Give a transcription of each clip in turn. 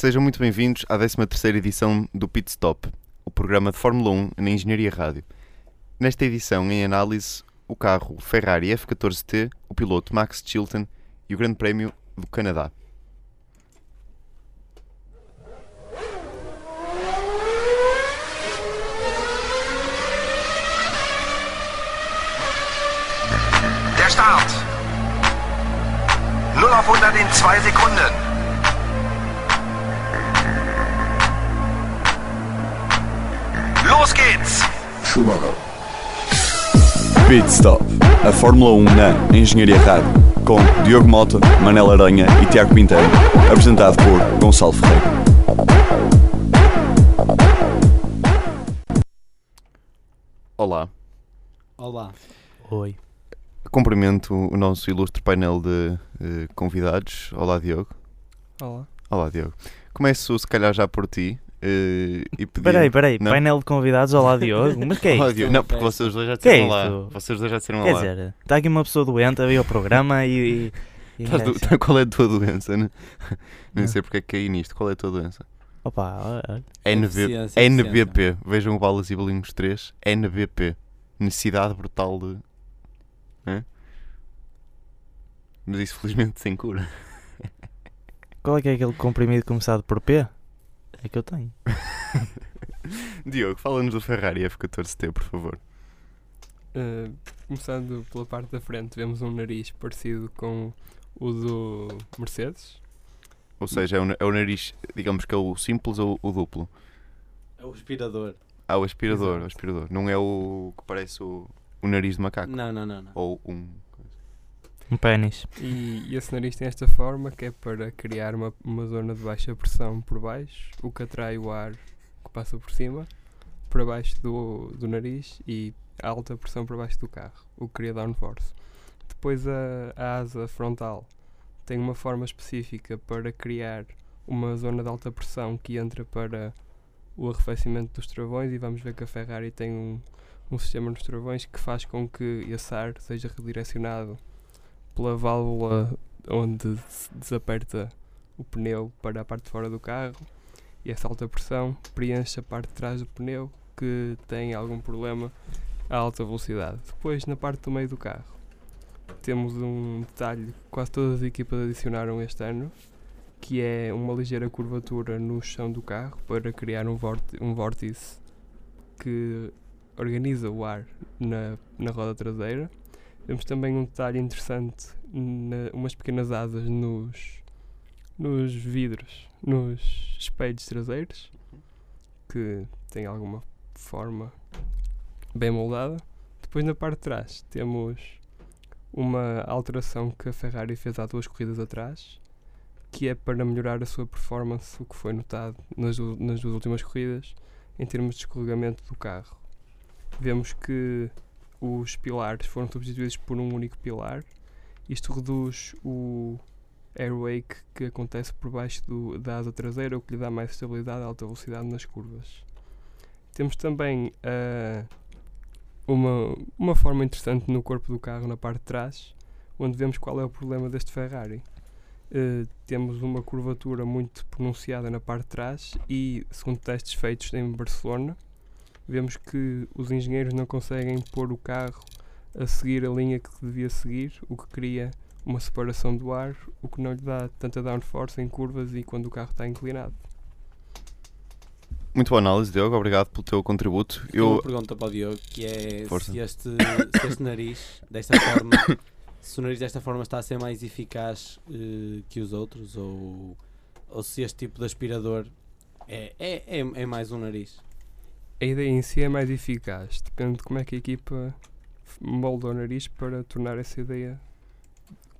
Sejam muito bem-vindos à 13ª edição do Pit Stop, o programa de Fórmula 1 na Engenharia Rádio. Nesta edição, em análise, o carro Ferrari F14T, o piloto Max Chilton e o Grande Prémio do Canadá. Der Start. 0 auf 100 in 2 Sekunden. Geht's. Pit Stop, a Fórmula 1 na Engenharia Rádio, com Diogo Mota, Manela Aranha e Tiago Pinteiro, apresentado por Gonçalo Ferreira. Olá, Olá. Oi. cumprimento o nosso ilustre painel de eh, convidados. Olá, Diogo. Olá. Olá, Diogo. Começo, se calhar, já por ti. Eh, e pedir... Peraí, peraí. Não? Painel de convidados. Olá, Diogo. Mas que é isto? Não, porque vocês dois já é disseram lá. Vocês dois já disseram Quer lá. dizer, está aqui uma pessoa doente a ver o programa e... e, e Estás é do- assim. Qual é a tua doença? né? Nem Não. sei porque é que caí nisto. Qual é a tua doença? Opa, olha, NBP. Vejam o Balas e Bolinhos 3. NBP. Necessidade brutal de. Hã? Mas isso felizmente sem cura. qual é que é aquele comprimido começado por P? É que eu tenho. Diogo, fala-nos do Ferrari F14T, por favor. Uh, começando pela parte da frente, vemos um nariz parecido com o do Mercedes. Ou seja, é o, é o nariz, digamos que é o simples ou o duplo. É o aspirador. Ah, o aspirador, Exato. o aspirador. Não é o que parece o, o nariz de macaco. Não, não, não, não. Ou um. Um pênis. E, e esse nariz tem esta forma que é para criar uma, uma zona de baixa pressão por baixo, o que atrai o ar que passa por cima para baixo do, do nariz e alta pressão para baixo do carro, o que cria downforce. Depois a, a asa frontal tem uma forma específica para criar uma zona de alta pressão que entra para o arrefecimento dos travões e vamos ver que a Ferrari tem um, um sistema nos travões que faz com que esse ar seja redirecionado pela válvula onde se desaperta o pneu para a parte de fora do carro e essa alta pressão preenche a parte de trás do pneu que tem algum problema a alta velocidade. Depois, na parte do meio do carro, temos um detalhe que quase todas as equipas adicionaram este ano, que é uma ligeira curvatura no chão do carro para criar um, um vórtice que organiza o ar na, na roda traseira. Temos também um detalhe interessante, na, umas pequenas asas nos, nos vidros, nos espelhos traseiros, que tem alguma forma bem moldada. Depois na parte de trás temos uma alteração que a Ferrari fez há duas corridas atrás, que é para melhorar a sua performance, o que foi notado nas, nas duas últimas corridas, em termos de escorregamento do carro. Vemos que os pilares foram substituídos por um único pilar. Isto reduz o airwake que acontece por baixo do, da asa traseira, o que lhe dá mais estabilidade e alta velocidade nas curvas. Temos também ah, uma, uma forma interessante no corpo do carro, na parte de trás, onde vemos qual é o problema deste Ferrari. Eh, temos uma curvatura muito pronunciada na parte de trás e, segundo testes feitos em Barcelona, vemos que os engenheiros não conseguem pôr o carro a seguir a linha que devia seguir, o que cria uma separação do ar, o que não lhe dá tanta downforce em curvas e quando o carro está inclinado. Muito boa análise, Diogo. Obrigado pelo teu contributo. Tenho uma Eu, pergunta para o Diogo, que é Força. se este, se este nariz, desta forma, se o nariz desta forma está a ser mais eficaz eh, que os outros, ou, ou se este tipo de aspirador é, é, é, é mais um nariz. A ideia em si é mais eficaz, depende de como é que a equipa molda o nariz para tornar essa ideia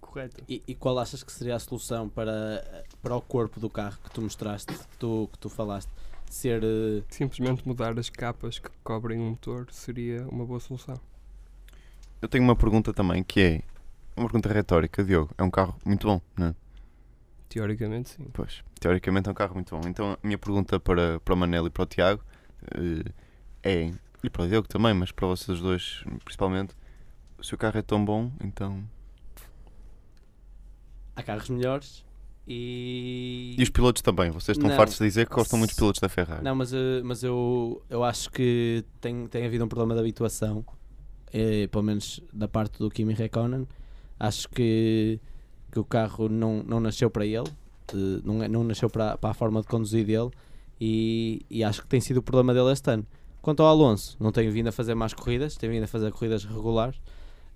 correta. E, e qual achas que seria a solução para, para o corpo do carro que tu mostraste, que tu, que tu falaste? Ser. eh, Simplesmente mudar as capas que cobrem o motor seria uma boa solução. eu tenho uma pergunta também que é uma pergunta retórica, Diogo. É um carro muito bom, não é? Teoricamente, sim. Pois, teoricamente é um carro muito bom. Então a minha pergunta para, para o Manel e para o Tiago é, e para o Diogo também, mas para vocês dois principalmente, se o carro é tão bom, então há carros melhores E, E os pilotos também. Vocês estão Não. fartos de dizer que gostam muito dos pilotos da Ferrari. Não, mas, eh, mas eu, eu acho que tem, tem havido um problema de habituação, eh, pelo menos da parte do Kimi Räikkönen. Acho que, que o carro não, não nasceu para ele, eh, não, é- não nasceu para, para a forma de conduzir dele, e, e acho que tem sido o problema dele este ano. Quanto ao Alonso, não tem vindo a fazer mais corridas, tem vindo a fazer corridas regulares.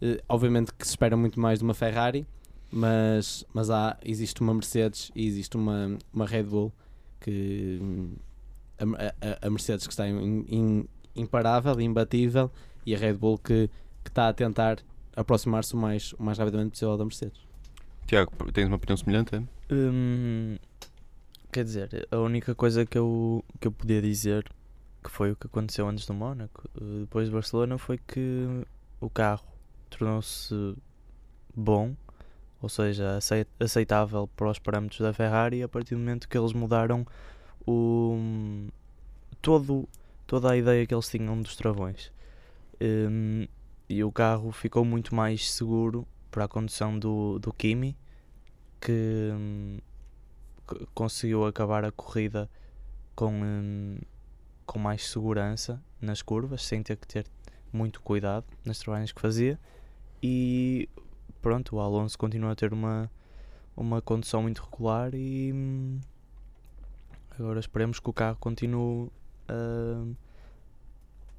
Eh, obviamente que se espera muito mais de uma Ferrari, mas, mas há, existe uma Mercedes e existe uma, uma Red Bull que hum, a, a- a Mercedes que está im- im- imparável, imbatível e a Red Bull que, que está a tentar aproximar-se o mais, o mais rapidamente possível da Mercedes. Tiago, tens uma opinião semelhante? Hum, quer dizer, a única coisa que eu, que eu podia dizer que foi o que aconteceu antes do Mónaco, eh, depois de Barcelona, foi que o carro tornou-se bom, ou seja, acei- aceitável para os parâmetros da Ferrari a partir do momento que eles mudaram o, todo, toda a ideia que eles tinham dos travões. Hum, e o carro ficou muito mais seguro para a condução do, do Kimi, que conseguiu acabar a corrida com, hum, com mais segurança nas curvas, sem ter que ter muito cuidado nas travagens que fazia. E pronto, o Alonso continua a ter uma, uma condução muito regular e hum, agora esperemos que o carro continue a,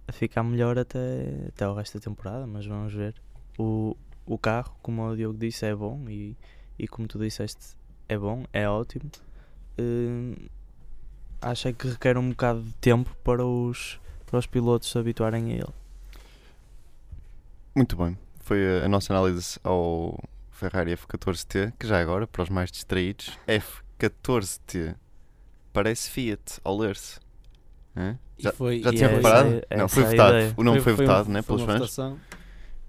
a ficar melhor até, até o resto da temporada, mas vamos ver. O, o carro, como o Diogo disse, é bom e, e como tu disseste, é bom, é ótimo. Hum, acho é que requer um bocado de tempo para os, para os pilotos se habituarem a ele. Muito bem. Foi a, a nossa análise ao Ferrari F14T, que já agora, para os mais distraídos, F14T parece Fiat ao ler-se. Já- foi, Já tinha é- reparado? é- não, foi votado. ideia. O nome foi, um- votado né, foi pelos fãs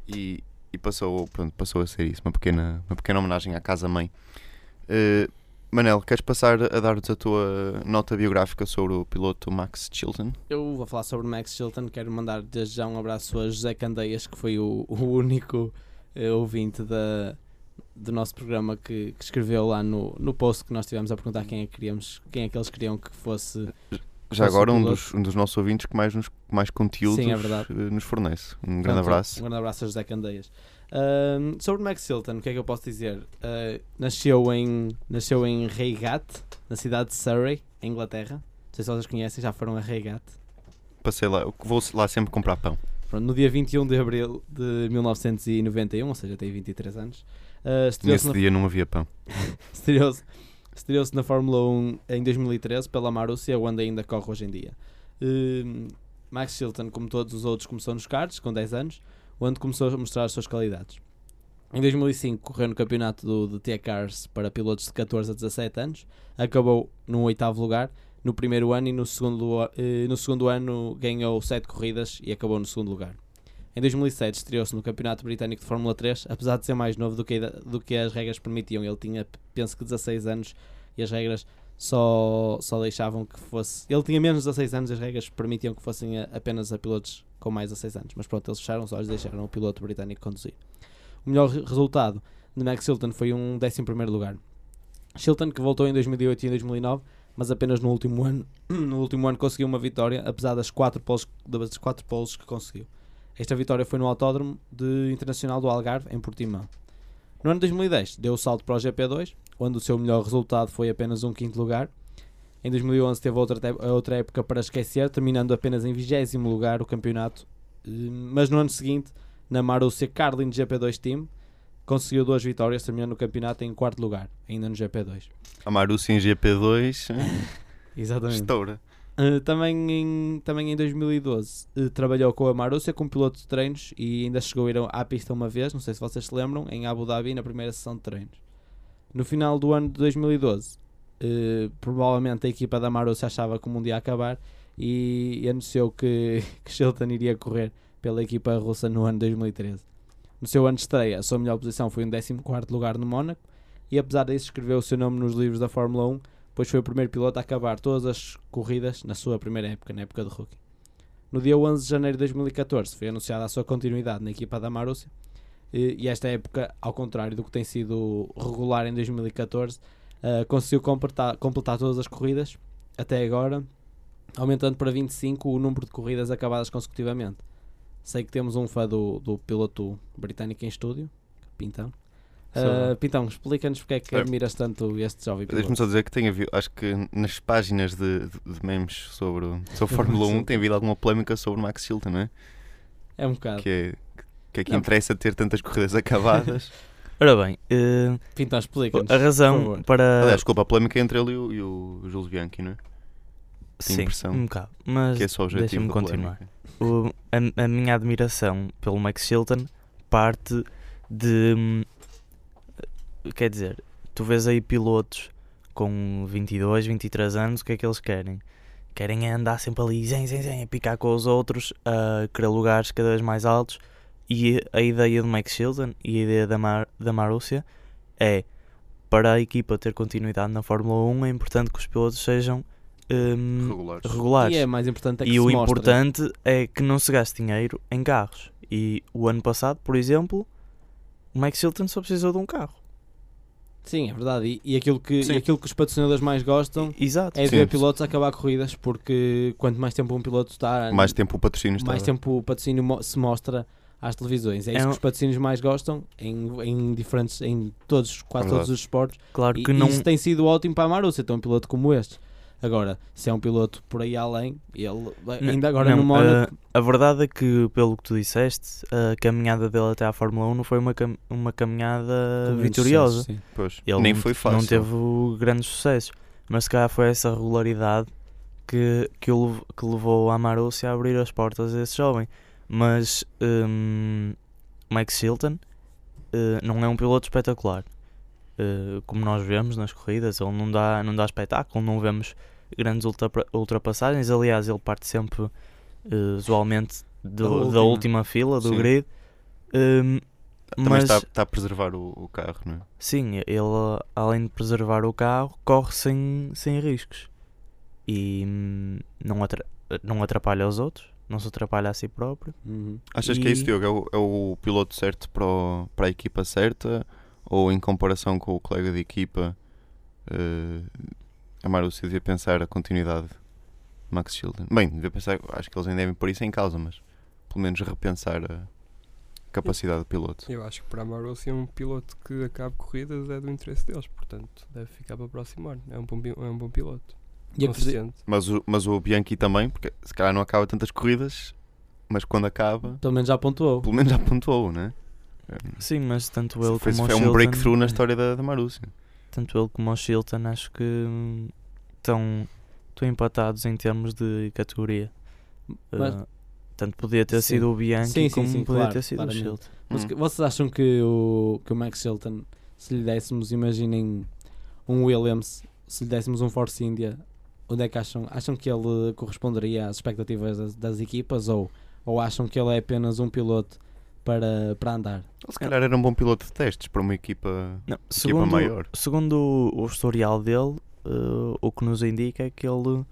e, e passou, pronto, passou a ser isso. Uma pequena, uma pequena homenagem à casa-mãe. Eh, Manel, queres passar a dar-nos a tua nota biográfica sobre o piloto Max Chilton? Eu vou falar sobre o Max Chilton. Quero mandar desde já um abraço a José Candeias, que foi o, o único eh, ouvinte da, do nosso programa que, que escreveu lá no, no post que nós tivemos a perguntar quem é que queríamos, quem é que eles queriam que fosse. Já agora um dos, um dos nossos ouvintes que mais, nos, mais conteúdos Sim, é eh, nos fornece. Um grande Pronto, abraço. Um grande abraço a José Candeias. Ahm, sobre o Max Chilton, o que é que eu posso dizer? Ah, nasceu em, nasceu em Reigate, na cidade de Surrey, em Inglaterra. Não sei se vocês conhecem, já foram a Reigate. Passei lá, vou lá sempre comprar pão. Pronto, no dia 21 de abril de 1991, ou seja, tem 23 anos, estreou-se Nesse na, dia não havia pão. estreou-se- estreou-se na Fórmula 1 em 2013 pela Marussia, onde ainda corre hoje em dia. Hum, Max Chilton, como todos os outros, começou nos karts com 10 anos, onde começou a mostrar as suas qualidades. Em 2005 correu no campeonato do, do T-Cars para pilotos de 14 a 17 anos, acabou no oitavo lugar no primeiro ano e no segundo, eh, no segundo ano ganhou 7 corridas e acabou no segundo lugar. Em 2007 estreou-se no Campeonato Britânico de Fórmula 3, apesar de ser mais novo do que, do que as regras permitiam. Ele tinha, penso que 16 anos e as regras só, só deixavam que fosse. Ele tinha menos de 16 anos e as regras permitiam que fossem a- apenas a pilotos com mais de 16 anos. Mas pronto, eles fecharam os olhos e deixaram o piloto britânico conduzir. O melhor re- resultado de Max Chilton foi um 11 lugar. Chilton, que voltou em 2008 e em 2009, mas apenas no último ano, no último ano conseguiu uma vitória, apesar das quatro poles, das quatro poles que conseguiu. Esta vitória foi no Autódromo de Internacional do Algarve, em Portimão. No ano de 2010, deu o salto para o GP2, onde o seu melhor resultado foi apenas um quinto lugar. Em 2011 teve outra, outra época para esquecer, terminando apenas em 20 lugar o campeonato. Eh, Mas no ano seguinte, na Marussia Carlin GP2 Team, conseguiu duas vitórias, terminando o campeonato em quarto lugar, ainda no GP2. A Marussia em GP2 Exatamente. estoura. Uh, também, em, também em 2012 uh, trabalhou com a Marussia como piloto de treinos e ainda chegou a ir à pista uma vez, não sei se vocês se lembram, em Abu Dhabi na primeira sessão de treinos. No final do ano de 2012, uh, provavelmente a equipa da Marussia achava que o mundo ia acabar e, e anunciou que, que Chilton iria correr pela equipa russa no ano de 2013. No seu ano de estreia, a sua melhor posição foi um 14 lugar no Mónaco e apesar disso escreveu o seu nome nos livros da Fórmula 1 pois foi o primeiro piloto a acabar todas as corridas na sua primeira época, na época de rookie. No dia 11 de janeiro de 2014 foi anunciada a sua continuidade na equipa da Marussia, e esta época, ao contrário do que tem sido regular em 2014, uh, conseguiu completar, completar todas as corridas até agora, aumentando para 25 o número de corridas acabadas consecutivamente. Sei que temos um fã do, do piloto britânico em estúdio, Pintão. Uh, Pintão, explica-nos porque é que admiras tanto este jovem Deixa-me piloto. só dizer que tem havido, acho que nas páginas de, de, de memes sobre, o- sobre a Fórmula 1 tem havido alguma polémica sobre o Max Chilton, não é? É um bocado. Que é que, é que Não. interessa ter tantas corridas acabadas. Ora bem, eh, Pintão, explica-nos. a razão para. Aliás, desculpa, a polémica é entre ele e o, e o Jules Bianchi, não é? Sim, impressão. um bocado. Mas Que é só o objetivo deixa-me continuar. O- a, a minha admiração pelo Max Chilton parte de. Quer dizer, tu vês aí pilotos com 22, 23 anos, o que é que eles querem? Querem é andar sempre ali, zen, zen, zen, a picar com os outros, a querer lugares cada vez mais altos. E a ideia do Max Chilton e a ideia da, Mar, da Marúcia é para a equipa ter continuidade na Fórmula 1 é importante que os pilotos sejam hum, Regulares. regulares. E é mais importante é que E se o mostre. importante é que não se gaste dinheiro em carros. E o ano passado, por exemplo, o Max Chilton só precisou de um carro. Sim, é verdade. E, e aquilo que, e aquilo que os patrocinadores mais gostam Exato. é de Sim. ver pilotos acabar corridas, porque quanto mais tempo um piloto está, Mais tempo o patrocínio está. mais tempo o patrocínio mo- se mostra às televisões. É isso É que um- os patrocínios mais gostam em, em diferentes, em todos, quase Verdade. todos os esportes. Claro E, que não. isso tem sido ótimo para a Marussia, ter um piloto como este. Agora, se é um piloto por aí além, ele ainda agora não, no Mónaco. uh, a verdade é que, pelo que tu disseste, a caminhada dele até à Fórmula 1 não foi uma, cam- uma caminhada vitoriosa. sucessos, sim. Pois. Ele Nem não, foi fácil. não teve grandes sucessos. Mas se calhar foi essa regularidade que, que, o que levou a Marussia a abrir as portas a esse jovem. Mas hum, Max Chilton eh, não é um piloto espetacular. Eh, como nós vemos nas corridas, ele não dá, não dá espetáculo, não vemos grandes ultra- ultrapassagens. Aliás, ele parte sempre eh, usualmente do- Da da, última. última. fila do Sim. grid. Hum, Também mas está, está a preservar o, o carro, não é? Sim, ele além de preservar o carro, corre sem, sem riscos e hum, não, atra- não atrapalha os outros, não se atrapalha a si próprio. Uhum. Achas que é isso, E- Diogo? É o, é o piloto certo para, o- para a equipa certa? Ou em comparação com o colega de equipa, eh, a Marussia devia pensar a continuidade de Max Chilton? Bem, devia pensar, acho que eles ainda devem pôr isso em causa, mas pelo menos repensar a capacidade do piloto. Eu acho que para a Marussia um piloto que acabe corridas é do interesse deles, portanto deve ficar para o próximo ano. É um bom, é um bom piloto. E. Mas o, mas o Bianchi também, porque se calhar não acaba tantas corridas, mas quando acaba, pelo menos já pontuou. pelo menos já pontuou, né? Sim, mas tanto ele Foi, como o foi um breakthrough na história da, da Marussia. tanto ele como o Chilton acho que estão, estão empatados em termos de categoria. Mas- Uh, tanto podia ter Sim. sido o Bianchi Sim, sim, como sim, podia claro, ter sido claramente. o Chilton. Mas Hum. vocês acham que o, que o Max Chilton, se lhe dessemos, imaginem um Williams, se lhe dessemos um Force India, onde é que acham? Acham que ele corresponderia às expectativas das, das equipas ou, ou acham que ele é apenas um piloto para, para andar? Ele se calhar era um bom piloto de testes para uma equipa. Não, Equipa segundo, maior. segundo o, o historial dele, eh, o que nos indica é que ele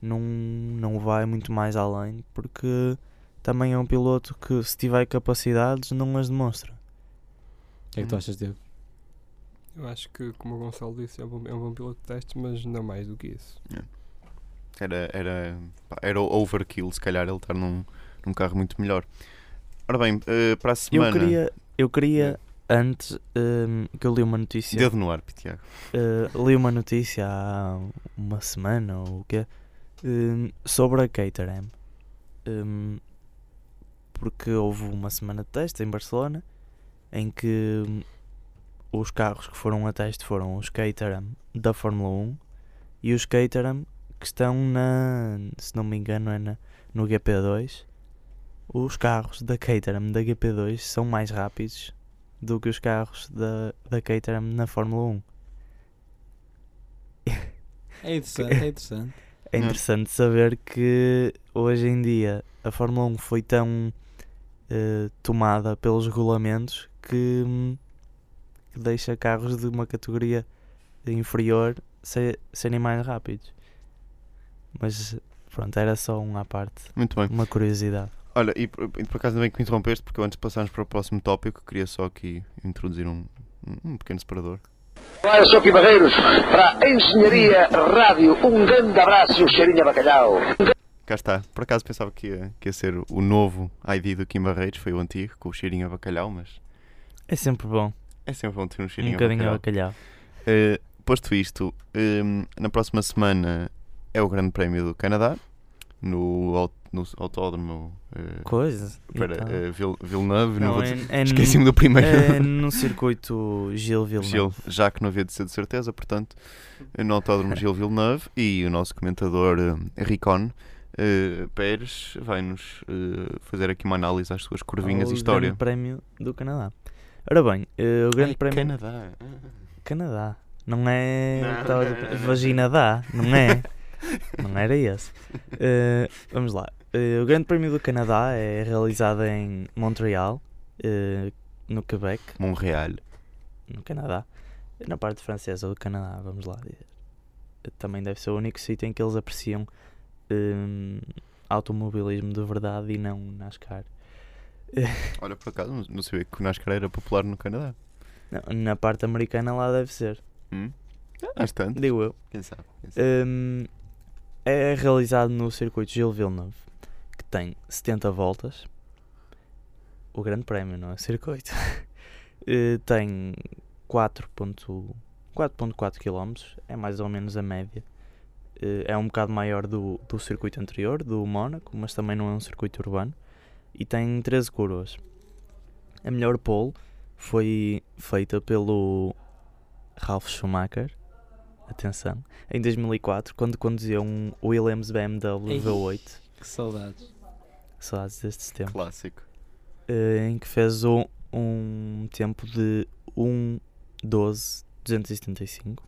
não, não vai muito mais além, porque também é um piloto que, se tiver capacidades, não as demonstra. O que é que tu Hum. achas, Diego? Eu acho que, como o Gonçalo disse, é um bom, é um bom piloto de testes, mas não mais do que isso. Era, era, era o overkill, se calhar, ele estar num, num carro muito melhor. Ora bem, eh, para a semana. Eu queria, eu queria antes ehm, que eu li uma notícia. Dedo no ar, Tiago. eh, li uma notícia há uma semana ou o quê ehm, sobre a Caterham. Ehm, porque houve uma semana de teste em Barcelona em que os carros que foram a teste foram os Caterham da Fórmula 1 e os Caterham que estão na, se não me engano, é na, no GP2. Os carros da Caterham da GP2 são mais rápidos do que os carros da, da Caterham na Fórmula 1. É interessante, é interessante. É interessante saber que hoje em dia a Fórmula 1 foi tão eh, tomada pelos regulamentos que, que deixa carros de uma categoria inferior se- serem mais rápidos. Mas pronto, era só um à parte, Muito bem. uma curiosidade. Olha, e por, e por acaso ainda bem que me interrompeste, porque antes de passarmos para o próximo tópico, queria só aqui introduzir um, um pequeno separador. Olá, eu sou Kim Barreiros para a Engenharia Rádio. Um grande abraço e um cheirinho a bacalhau. Cá está. Por acaso pensava que ia, que ia ser o novo ID do Kim Barreiros, foi o antigo, com o cheirinho a bacalhau, mas É sempre bom. é sempre bom ter um Um cheirinho a bocadinho a bacalhau. bacalhau. Eh, posto isto, em, na próxima semana é o Grande Prémio do Canadá, no, no autódromo eh, Coisa. para Então. eh, Vil- Villeneuve. não Não, vou é- dizer- é Esqueci-me do primeiro. É no circuito Gil Villeneuve. Gil, já que não havia de ser de certeza, portanto, no Autódromo Gil Villeneuve e o nosso comentador eh, Ricon eh, Pérez vai-nos fazer aqui uma análise às suas curvinhas e história. Grande Prémio do Canadá. Ora bem, o Grande Ai, Prémio. Canadá. Canadá. Não é. Não. Vagina dá, não é? não era esse. Eh, vamos lá. Eh, o Grande Prémio do Canadá é realizado em Montreal, eh, no Quebec, Montreal. no Canadá. Na parte francesa do Canadá, vamos lá dizer. Também deve ser o único sítio em que eles apreciam hum, automobilismo de verdade e não NASCAR. Olha, por acaso, não- sabia que o NASCAR era popular no Canadá. Não, na parte americana lá deve ser, Hum? Bastante. digo eu. Quem sabe? Quem sabe? Hum, é realizado no circuito Gil Villeneuve, tem 70 voltas. O grande prémio, não é? Circuito. Eh, tem 4.4 km, é mais ou menos a média. Eh, é um bocado maior do, do circuito anterior, do Mónaco, mas também não é um circuito urbano. E tem 13 curvas. A melhor pole foi feita pelo Ralf Schumacher. Atenção em 2004, quando conduzia um Williams BMW Ei. V8, Que saudades. Saudades deste tempo, Clássico. eh, em que fez um, um tempo de 1.12.275.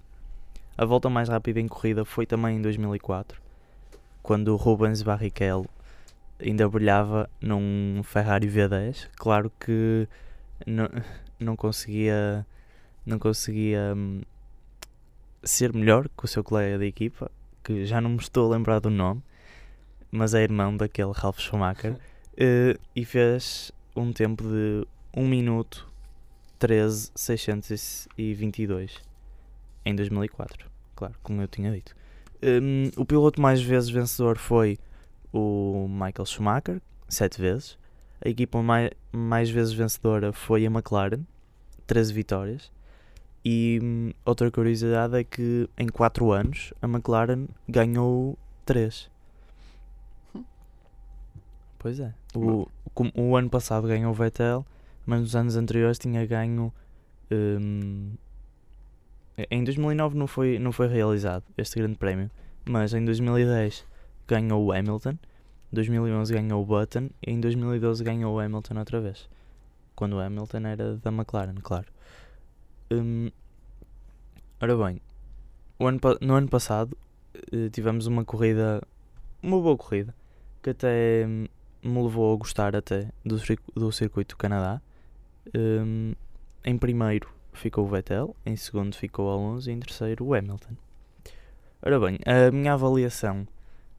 A volta mais rápida em corrida foi também em 2004, quando o Rubens Barrichello ainda brilhava num Ferrari V10. Claro que não, não conseguia, não conseguia hum, ser melhor que o seu colega de equipa, que já não me estou a lembrar do nome, mas é irmão daquele Ralf Schumacher, eh, e fez um tempo de 1 minuto 13.622 em 2004, claro, como eu tinha dito. Hum, o piloto mais vezes vencedor foi o Michael Schumacher, 7 vezes. A equipa mai, mais vezes vencedora foi a McLaren, 13 vitórias. E hum, outra curiosidade é que em 4 anos a McLaren ganhou 3. Pois é. O, como o ano passado ganhou o Vettel, mas nos anos anteriores tinha ganho. hum, em 2009 não foi, não foi realizado este grande prémio, mas em 2010 ganhou o Hamilton, 2011 ganhou o Button e em 2012 ganhou o Hamilton outra vez. Quando o Hamilton era da McLaren, claro. Hum, ora bem, o ano no ano passado eh, tivemos uma corrida, uma boa corrida, que até hum, me levou a gostar até do, do circuito do Canadá. Hum, em primeiro ficou o Vettel, em segundo ficou o Alonso e em terceiro o Hamilton. Ora bem, a minha avaliação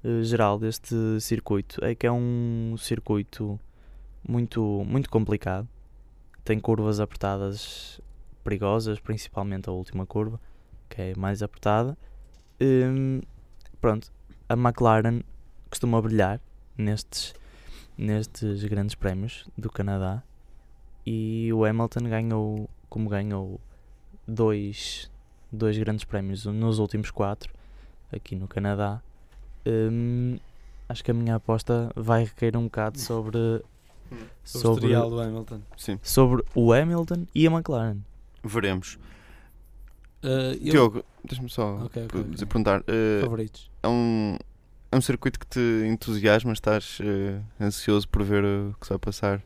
eh, geral deste circuito é que é um circuito muito, muito complicado. Tem curvas apertadas perigosas, principalmente a última curva, que é mais apertada. Hum, pronto, a McLaren costuma brilhar nestes, nestes grandes prémios do Canadá e o Hamilton ganhou, como ganhou dois, dois grandes prémios nos últimos quatro aqui no Canadá. hum, acho que a minha aposta vai recair um bocado sobre, Sobre, o sobre, historial do Hamilton. Sim, sobre o Hamilton e a McLaren. veremos. Uh, eu- Diogo, deixa-me só Ok, ok, per- ok. perguntar. eh, Favoritos. é, um, é um circuito que te entusiasma? Estás eh, ansioso por ver o que se vai passar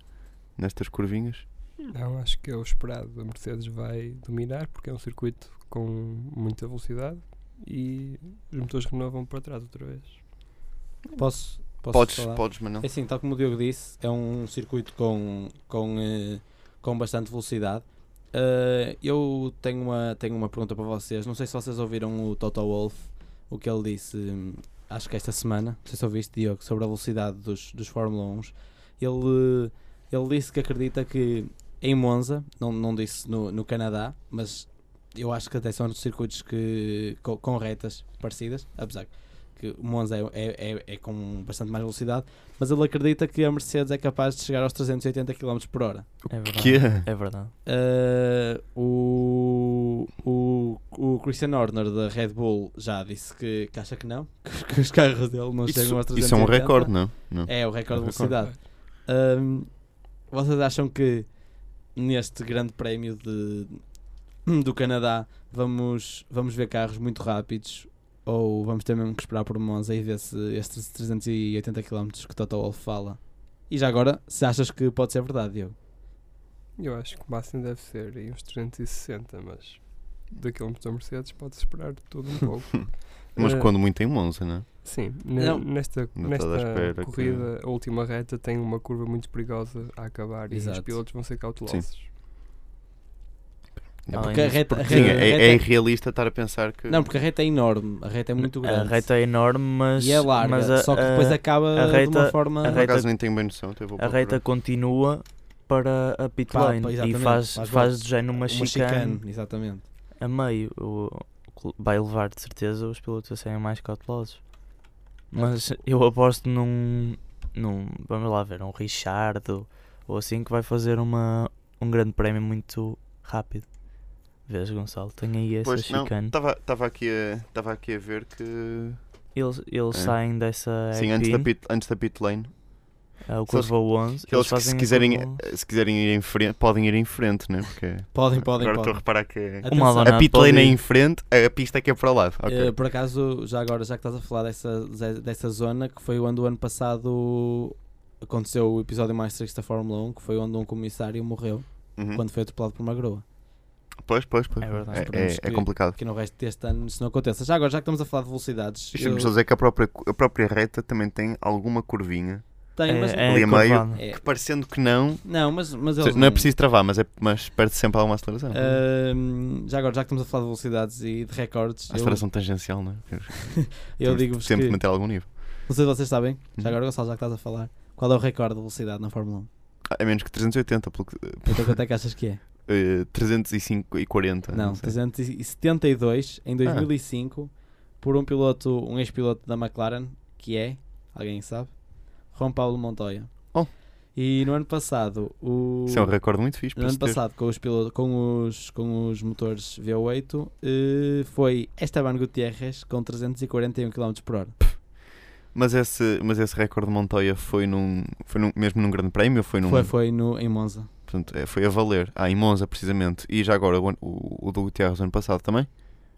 nestas curvinhas? Não, acho que é o esperado. A Mercedes vai dominar porque é um circuito com muita velocidade e os motores renovam para trás outra vez. Posso, posso Podes, falar? podes, Manel. É assim, tal como o Diogo disse, é um circuito com, com, eh, com bastante velocidade. Eh, eu tenho uma, tenho uma pergunta para vocês. Não sei se vocês ouviram o Toto Wolff, o que ele disse, acho que esta semana. Não sei se ouviste, Diogo, sobre a velocidade dos, dos Fórmula 1. Ele, ele disse que acredita que em Monza, não, não disse no, no Canadá, mas eu acho que até são circuitos que, com, com retas parecidas, apesar que o Monza é, é, é, é com bastante mais velocidade, mas ele acredita que a Mercedes é capaz de chegar aos 380 km por hora. É verdade. Que É verdade. Uh, o, o, o Christian Horner da Red Bull já disse que, que acha que não, que, os carros dele não chegam Isso, aos 380. isso é um recorde, não? não. É, o recorde É um de velocidade. Um, vocês acham que neste grande prémio de, do Canadá vamos, vamos ver carros muito rápidos ou vamos ter mesmo que esperar por Monza e ver se estes 380 km que Toto Wolff fala? E já agora, se achas que pode ser verdade, Diogo? Eu acho que o máximo deve ser aí uns 360, mas da quilómetros da Mercedes pode-se esperar tudo um pouco. Mas Eh, quando muito em Monza, não é? Sim, Não. nesta, Não nesta que- corrida, a última reta tem uma curva muito perigosa a acabar e Exato. os pilotos vão ser cautelosos. É Além porque a reta, a Sim, reta- a é, é irrealista estar a pensar que. Não, porque a reta é enorme, a reta é muito A grande. reta é enorme, mas. e é larga, mas a, só que depois a- acaba a de reta- uma forma. a Por reta- acaso nem tenho bem noção, vou a reta continua para a pit lane pá, e faz, faz faz de género uma, uma chicane chicane, exatamente. A meio. O, vai levar de certeza os pilotos a serem mais cautelosos. Mas eu aposto num, num. Vamos lá ver, um Richard ou assim que vai fazer uma, um grande prémio muito rápido. Vês, Gonçalo? Tem aí essa Pois chicane. estava aqui, a- aqui a ver que. Eles, eles É. saem dessa. Sim, antes da, pit, antes da pit lane. É o se eles- curva 11. Que eles, que fazem se quiserem, 11. se quiserem ir em frente, podem ir em frente, né? Porque Podem, podem, agora estou a reparar que Atenção. A pit lane é em frente, a pista é que é para o lado. Ok. Eh, por acaso, já agora, já que estás a falar dessa, dessa zona, que foi onde o ano passado aconteceu o episódio mais triste da Fórmula 1, que foi onde um comissário morreu Uhum. quando foi atropelado por uma grua. Pois, pois, pois. É verdade. É, é- é complicado. Que no resto deste ano isso não aconteça. Já agora, já que estamos a falar de velocidades, Deixa-me eu- dizer que a própria, a própria reta também tem alguma curvinha. Tem, mas, é, ali é a meio. é- Que parecendo que não, não, mas, mas seja, não é preciso travar, mas, é, mas perde sempre alguma aceleração. Ahm, já agora, já que estamos a falar de velocidades e de recordes, a eu, aceleração tangencial, não é? eu digo-vos sempre que, manter algum nível. não sei se vocês sabem, já Uhum. agora, Gonçalo, já que estás a falar, qual é o recorde de velocidade na Fórmula 1? Ah, É menos que 380, pelo que, Então quanto é que achas que é? eh, 305 e 40. Não, sei. 372 Ah. em 2005 por um piloto, um ex-piloto da McLaren, que é, alguém sabe? Juan Paulo Montoya. Oh. E no ano passado, o Isso é um recorde muito fixe no ano ter. passado com os, pilotos, com os, com os motores V8 eh, foi Esteban Gutierrez com 341 km por hora. Mas esse, mas esse recorde de Montoya foi, num, foi num, mesmo num grande prémio foi num. Foi, foi no, em Monza. Portanto, é, foi a valer. Ah, em Monza, precisamente. E já agora o, o, o do Gutierrez ano passado também?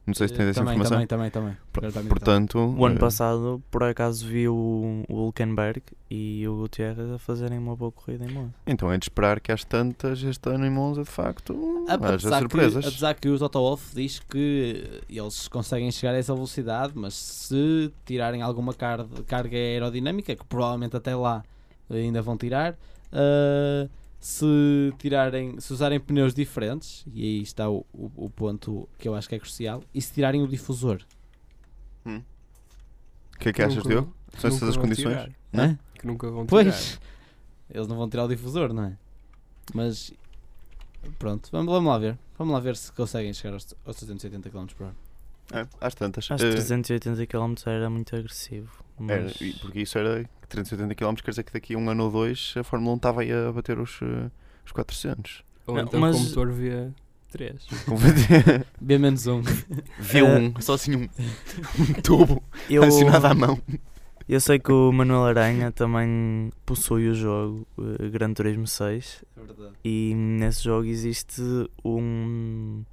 Não sei se tens essa também, informação. também, também, também. Portanto, O ano eh, passado, por acaso, vi o, o Hulkenberg e o Gutierrez a fazerem uma boa corrida em Monza. então é de esperar que às tantas este ano em Monza, de facto, haja Apesar surpresas. Que, apesar que o Toto Wolff diz que eles conseguem chegar a essa velocidade, mas se tirarem alguma car carga aerodinâmica, que provavelmente até lá ainda vão tirar, ah, se tirarem, se usarem pneus diferentes, e aí está o, o, o ponto que eu acho que é crucial, e se tirarem o difusor. O que é que achas, Diogo? São essas as condições? Não? Hã? Que nunca vão tirar. Pois, eles não vão tirar o difusor, não é? Mas pronto, vamos, vamos lá ver. Vamos lá ver se conseguem chegar aos, aos 380 km por hora. É, às tantas. Acho que 380 km era muito agressivo. era, Mas e- porque isso era 380 km, quer dizer que daqui a um ano ou dois a Fórmula 1 estava aí a bater os, eh, os 400. Ou Não, então mas- com o motor via 3. B menos um. V1, só assim um, um tubo eu, acionado à mão. eu sei que o Manuel Aranha também possui o jogo eh, Gran Turismo 6 É verdade. e nesse jogo existe um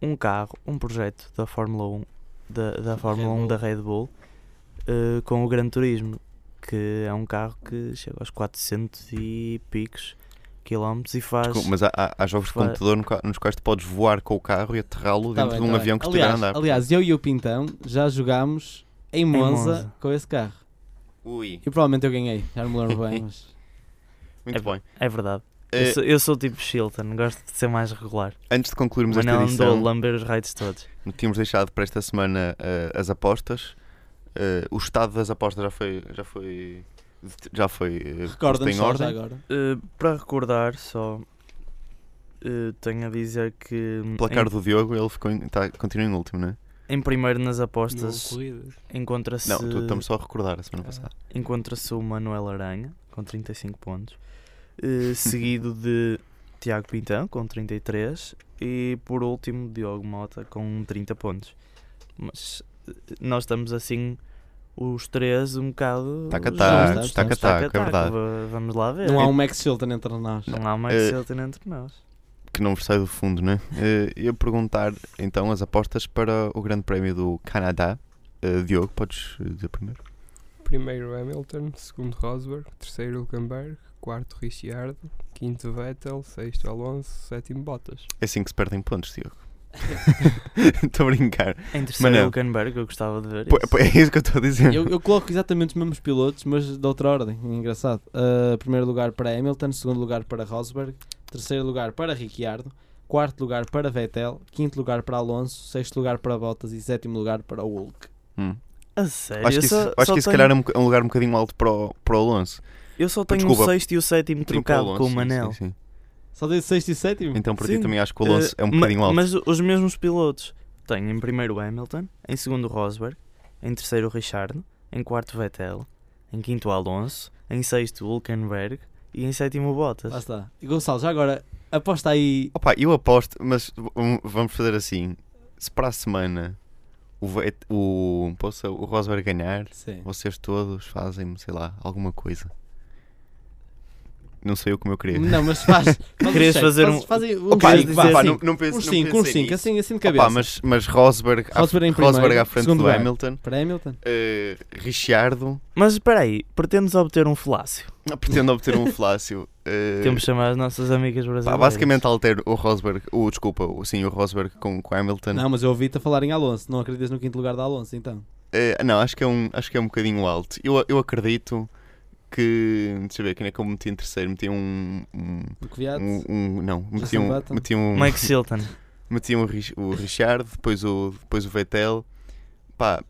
um carro, um projeto da Fórmula 1 da, da Fórmula Red 1 Bull. da Red Bull eh, com o Gran Turismo que é um carro que chega aos 400 e picos quilómetros e faz Desculpa, Mas há, há- jogos de computador nos quais tu podes voar com o carro e aterrá-lo Tá dentro bem, de um tá bem. avião que estiver a aliás, andar. aliás, eu e o Pintão já jogámos em Monza, Monza. com esse carro. Ui, E provavelmente eu ganhei. Já não me lembro bem, mas. muito É- bem. é verdade Eh, eu, sou, eu sou tipo Shilton, gosto de ser mais regular antes de concluirmos esta Manel andou a edição, lamber os raids todos tínhamos deixado para esta semana eh, as apostas. Eh, o estado das apostas já foi. Já foi já foi eh, Recorda-nos em ordem. agora. Uh, para recordar só eh, tenho a dizer que hum, Placar do Diogo, ele ficou em, tá, continua em último, não é? em, em primeiro nas apostas encontra-se Não, estamos só a recordar a semana passada. encontra-se o Manuel Aranha com 35 pontos, eh, seguido de Tiago Pintão com 33 e por último Diogo Mota com 30 pontos. Mas nós estamos assim os três um bocado Taca, juntos, taca, juntos, taca, taca, taca, é verdade. Va- Vamos lá ver. Não há um Max Chilton entre nós. Não há mais Eh, Celtic entre nós. Que não vos sai do fundo, não é? Eh, ia perguntar então as apostas para o Grande Prémio do Canadá. Eh, Diogo, podes dizer primeiro? Primeiro Hamilton, segundo Rosberg, terceiro Hülkenberg, quarto Ricciardo, quinto Vettel, sexto Alonso, sétimo Bottas. É assim que se perdem pontos, Diogo. Estou a brincar. Em terceiro Manel. Hülkenberg, eu gostava de ver Pô, isso. pô, É isso que eu estou a dizer. Eu, eu coloco exatamente os mesmos pilotos, mas de outra ordem. Engraçado. Uh, primeiro lugar para Hamilton, segundo lugar para Rosberg, terceiro lugar para Ricciardo, quarto lugar para Vettel, quinto lugar para Alonso, sexto lugar para Bottas e sétimo lugar para o Hulk. Hum. A sério, Acho que eu isso, só, acho só que isso se tenho, calhar é um, um lugar um bocadinho alto para o, para o Alonso. eu só tenho Desculpa, o sexto e o sétimo trocado Alonso, com o sim, Manel. sim, sim. Só dei sexto e sétimo? Então para ti também acho que o Alonso Eh, é um ma- bocadinho alto. Mas os mesmos pilotos. Tenho em primeiro o Hamilton, em segundo o Rosberg, em terceiro o Richard, em quarto Vettel, em quinto o Alonso, em sexto o Hülkenberg e em sétimo o Bottas. Lá está. E Gonçalo, já agora, aposta aí. Opa, eu aposto, mas vamos fazer assim. Se para a semana o, Vet- o, possa, o Rosberg ganhar, Sim. vocês todos fazem-me, sei lá, alguma coisa. Não sei o como eu queria. Não, mas faz. faz Querias um fazer faz- um- Faz aí um Opa, cheque, querias vá, vá, vá, assim, não, não Uns não 5, uns pensei 5, nisso. assim, assim de Opa, cabeça. mas, mas Rosberg, à- Rosberg em Rosberg primeiro, à frente do lugar. Hamilton, Para Hamilton. eh, Ricciardo, Mas espera aí, pretendes obter um falácio? pretendo obter um Flácio. eh, Temos de chamar as nossas amigas brasileiras. pá, basicamente altero o Rosberg, o, desculpa, o, sim, o Rosberg com, com o Hamilton. Não, mas eu ouvi-te a falar em Alonso. Não acreditas no quinto lugar da Alonso, então? Eh, não, acho que, é um, acho que é um bocadinho alto. Eu, eu acredito que. Deixa eu ver, quem é que eu meti em terceiro? Meti um. um, um, um- não, meti um, meti um, Mike Silton. meti um o Richard, depois o, depois o Vettel. Pá,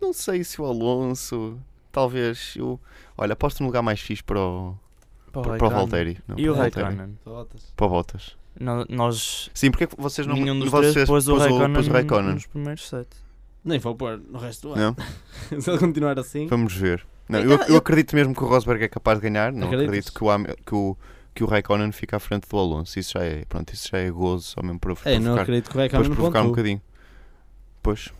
não sei se o Alonso. Talvez eu. Olha, aposto no lugar mais fixe para o, Para o para, para o Raikkonen. Valtteri. Não, E o. Raikkonen? Para o Bottas. No- Nós, Sim, porque é vocês não. nenhum dos vocês três pôs o Raikkonen. nos primeiros sete. Nem vou pôr no resto do ano. Não? Se ele continuar assim. Vamos ver. Não, Então, eu, eu acredito mesmo que o Rosberg é capaz de ganhar. Não acredito que o, que, o, que o Raikkonen fique à frente do Alonso. Isso já é, pronto, isso já é gozo, só mesmo para, para É, não provocar, acredito que o depois Raikkonen provocar um bocadinho. Pois,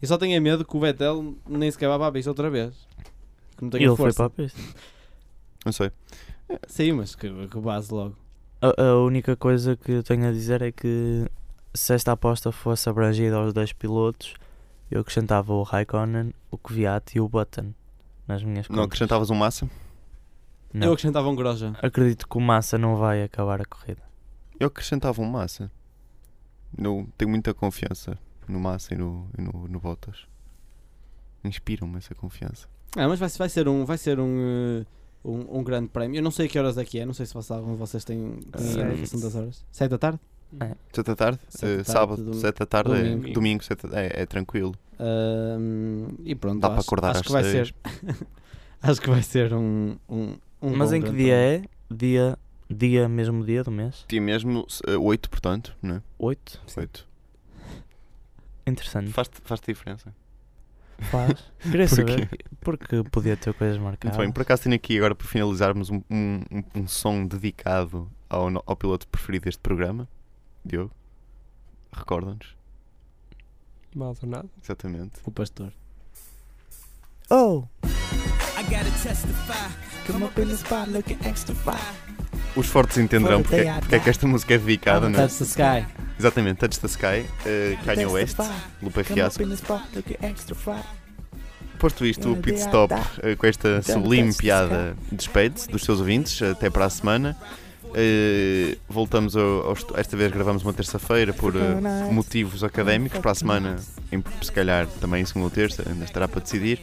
E só tenho medo que o Vettel nem sequer vá para a pista outra vez. Que não tenha ele foi força. para a pista. não sei. Sim, mas que, que base logo. A, a única coisa que eu tenho a dizer é que se esta aposta fosse abrangida aos 10 pilotos, eu acrescentava o Raikkonen, o Kvyat e o Button nas minhas Não acrescentavas um massa? Não. Eu acrescentava um Grosjean. Acredito que o Massa não vai acabar a corrida. Eu acrescentava um massa. No, tenho muita confiança no massa e no, e no, no Bottas. Inspiram-me essa confiança. Ah, mas vai, vai ser, um, vai ser um, eh, um, um grande prémio. Eu não sei que horas é que é, não sei se vocês, algum de vocês têm, têm a indicação das horas. 7 da tarde? Sete da tarde? Sete da Eh, tarde, sábado, domingo. sete da tarde, é- Domingo. domingo, sete, é, é tranquilo. Ahm, e pronto, Dá para acho, acordar acho que vai seis. ser acho que vai ser um, um, um Mas bom em que dia é? Dia, dia, mesmo dia do mês? Tinha mesmo eh, oito, portanto, não é? 8? Oito. Interessante. Faz, faz diferença. Faz. Queria Porquê? saber. Porque podia ter coisas marcadas. Muito bem, por acaso tenho aqui agora para finalizarmos um, um, um- um som dedicado ao, ao piloto preferido deste programa, Diogo. Recorda-nos, Malta nada. exatamente. O pastor. Oh! I gotta testify. Come up in the spot looking extra fly. Os fortes entenderão porque, I porque é que esta música é dedicada, não é? Touch the Sky. Exatamente, Touch the Sky, eh, Kanye West, Lupe Fiasco. Posto isto, o pit stop eh, com esta Don't sublime piada despede-se dos seus ouvintes. Até para a semana. Eh, voltamos ao- aos- esta vez gravamos uma terça-feira por eh, motivos académicos. Para a semana, em, se calhar também segunda ou terça, ainda estará para decidir.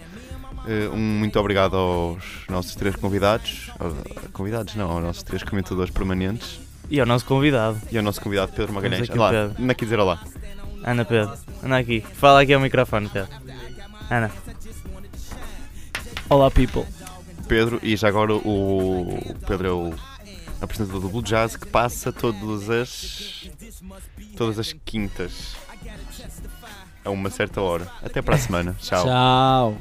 Eh, um muito obrigado aos nossos três convidados. Aos- convidados não, aos nossos três comentadores permanentes. E ao nosso convidado, E ao nosso convidado Pedro Magalhães. Olá, Pedro. anda aqui dizer olá. Ana Pedro. Anda aqui. Fala aqui ao microfone, Pedro. Ana. Olá, people. Pedro, e já agora o Pedro é o apresentador do Blue Jazz, que passa todas as. todas as quintas. A uma certa hora. Até para a semana. Tchau. Tchau.